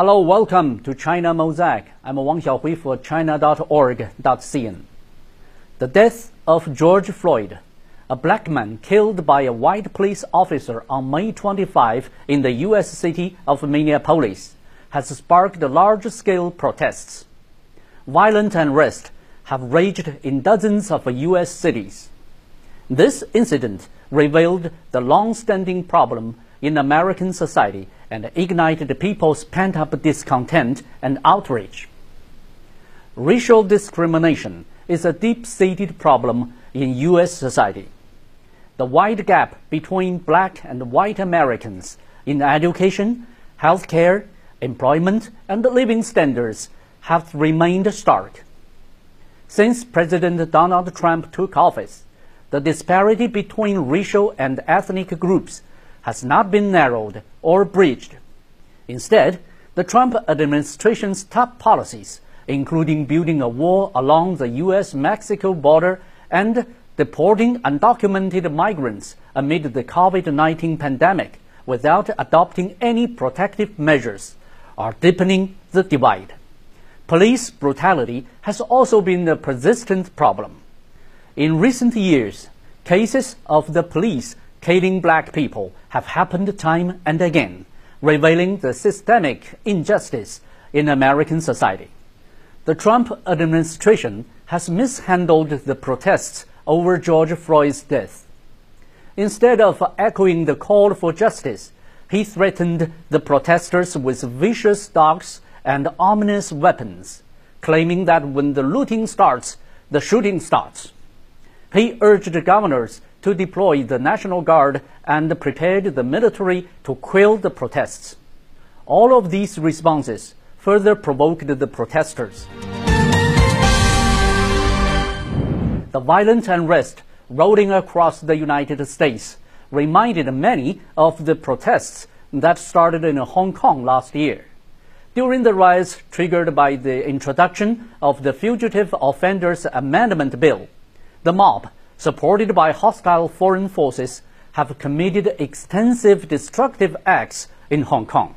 Hello, welcome to China Mosaic. I'm Wang Xiaohui for China.org.cn. The death of George Floyd, a black man killed by a white police officer on May 25 in the U.S. city of Minneapolis, has sparked large-scale protests. Violent unrest have raged in dozens of U.S. cities. This incident revealed the long-standing problem in American society and ignited people's pent-up discontent and outrage. Racial discrimination is a deep-seated problem in U.S. society. The wide gap between black and white Americans in education, healthcare, employment, and living standards have remained stark. Since President Donald Trump took office, the disparity between racial and ethnic groups has not been narrowed or bridged. Instead, the Trump administration's top policies, including building a wall along the U.S. Mexico border and deporting undocumented migrants amid the COVID 19 pandemic without adopting any protective measures, are deepening the divide. Police brutality has also been a persistent problem. In recent years, cases of the police killing black people have happened time and again, revealing the systemic injustice in American society. The Trump administration has mishandled the protests over George Floyd's death. Instead of echoing the call for justice, he threatened the protesters with vicious dogs and ominous weapons, claiming that when the looting starts, the shooting starts. He urged governors to deploy the National Guard and prepared the military to quell the protests. All of these responses further provoked the protesters. The violent unrest rolling across the United States reminded many of the protests that started in Hong Kong last year. During the riots triggered by the introduction of the Fugitive Offenders Amendment Bill, the mob supported by hostile foreign forces, have committed extensive destructive acts in Hong Kong.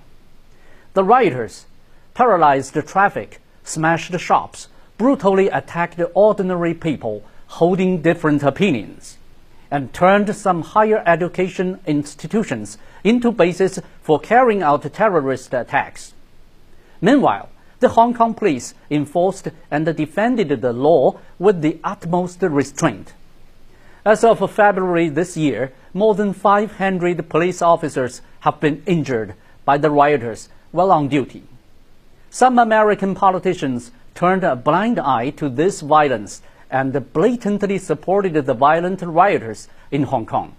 The rioters paralyzed traffic, smashed shops, brutally attacked ordinary people holding different opinions, and turned some higher education institutions into bases for carrying out terrorist attacks. Meanwhile, the Hong Kong police enforced and defended the law with the utmost restraint. As of February this year, more than 500 police officers have been injured by the rioters while on duty. Some American politicians turned a blind eye to this violence and blatantly supported the violent rioters in Hong Kong.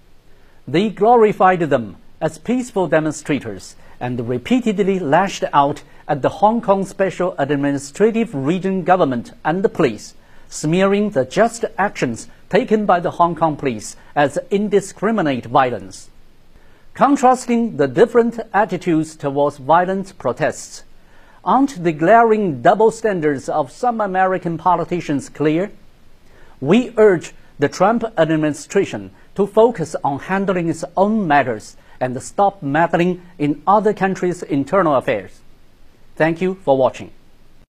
They glorified them as peaceful demonstrators and repeatedly lashed out at the Hong Kong Special Administrative Region government and the police, smearing the just actions taken by the Hong Kong police as indiscriminate violence. Contrasting the different attitudes towards violent protests, aren't the glaring double standards of some American politicians clear? We urge the Trump administration to focus on handling its own matters and stop meddling in other countries' internal affairs. Thank you for watching.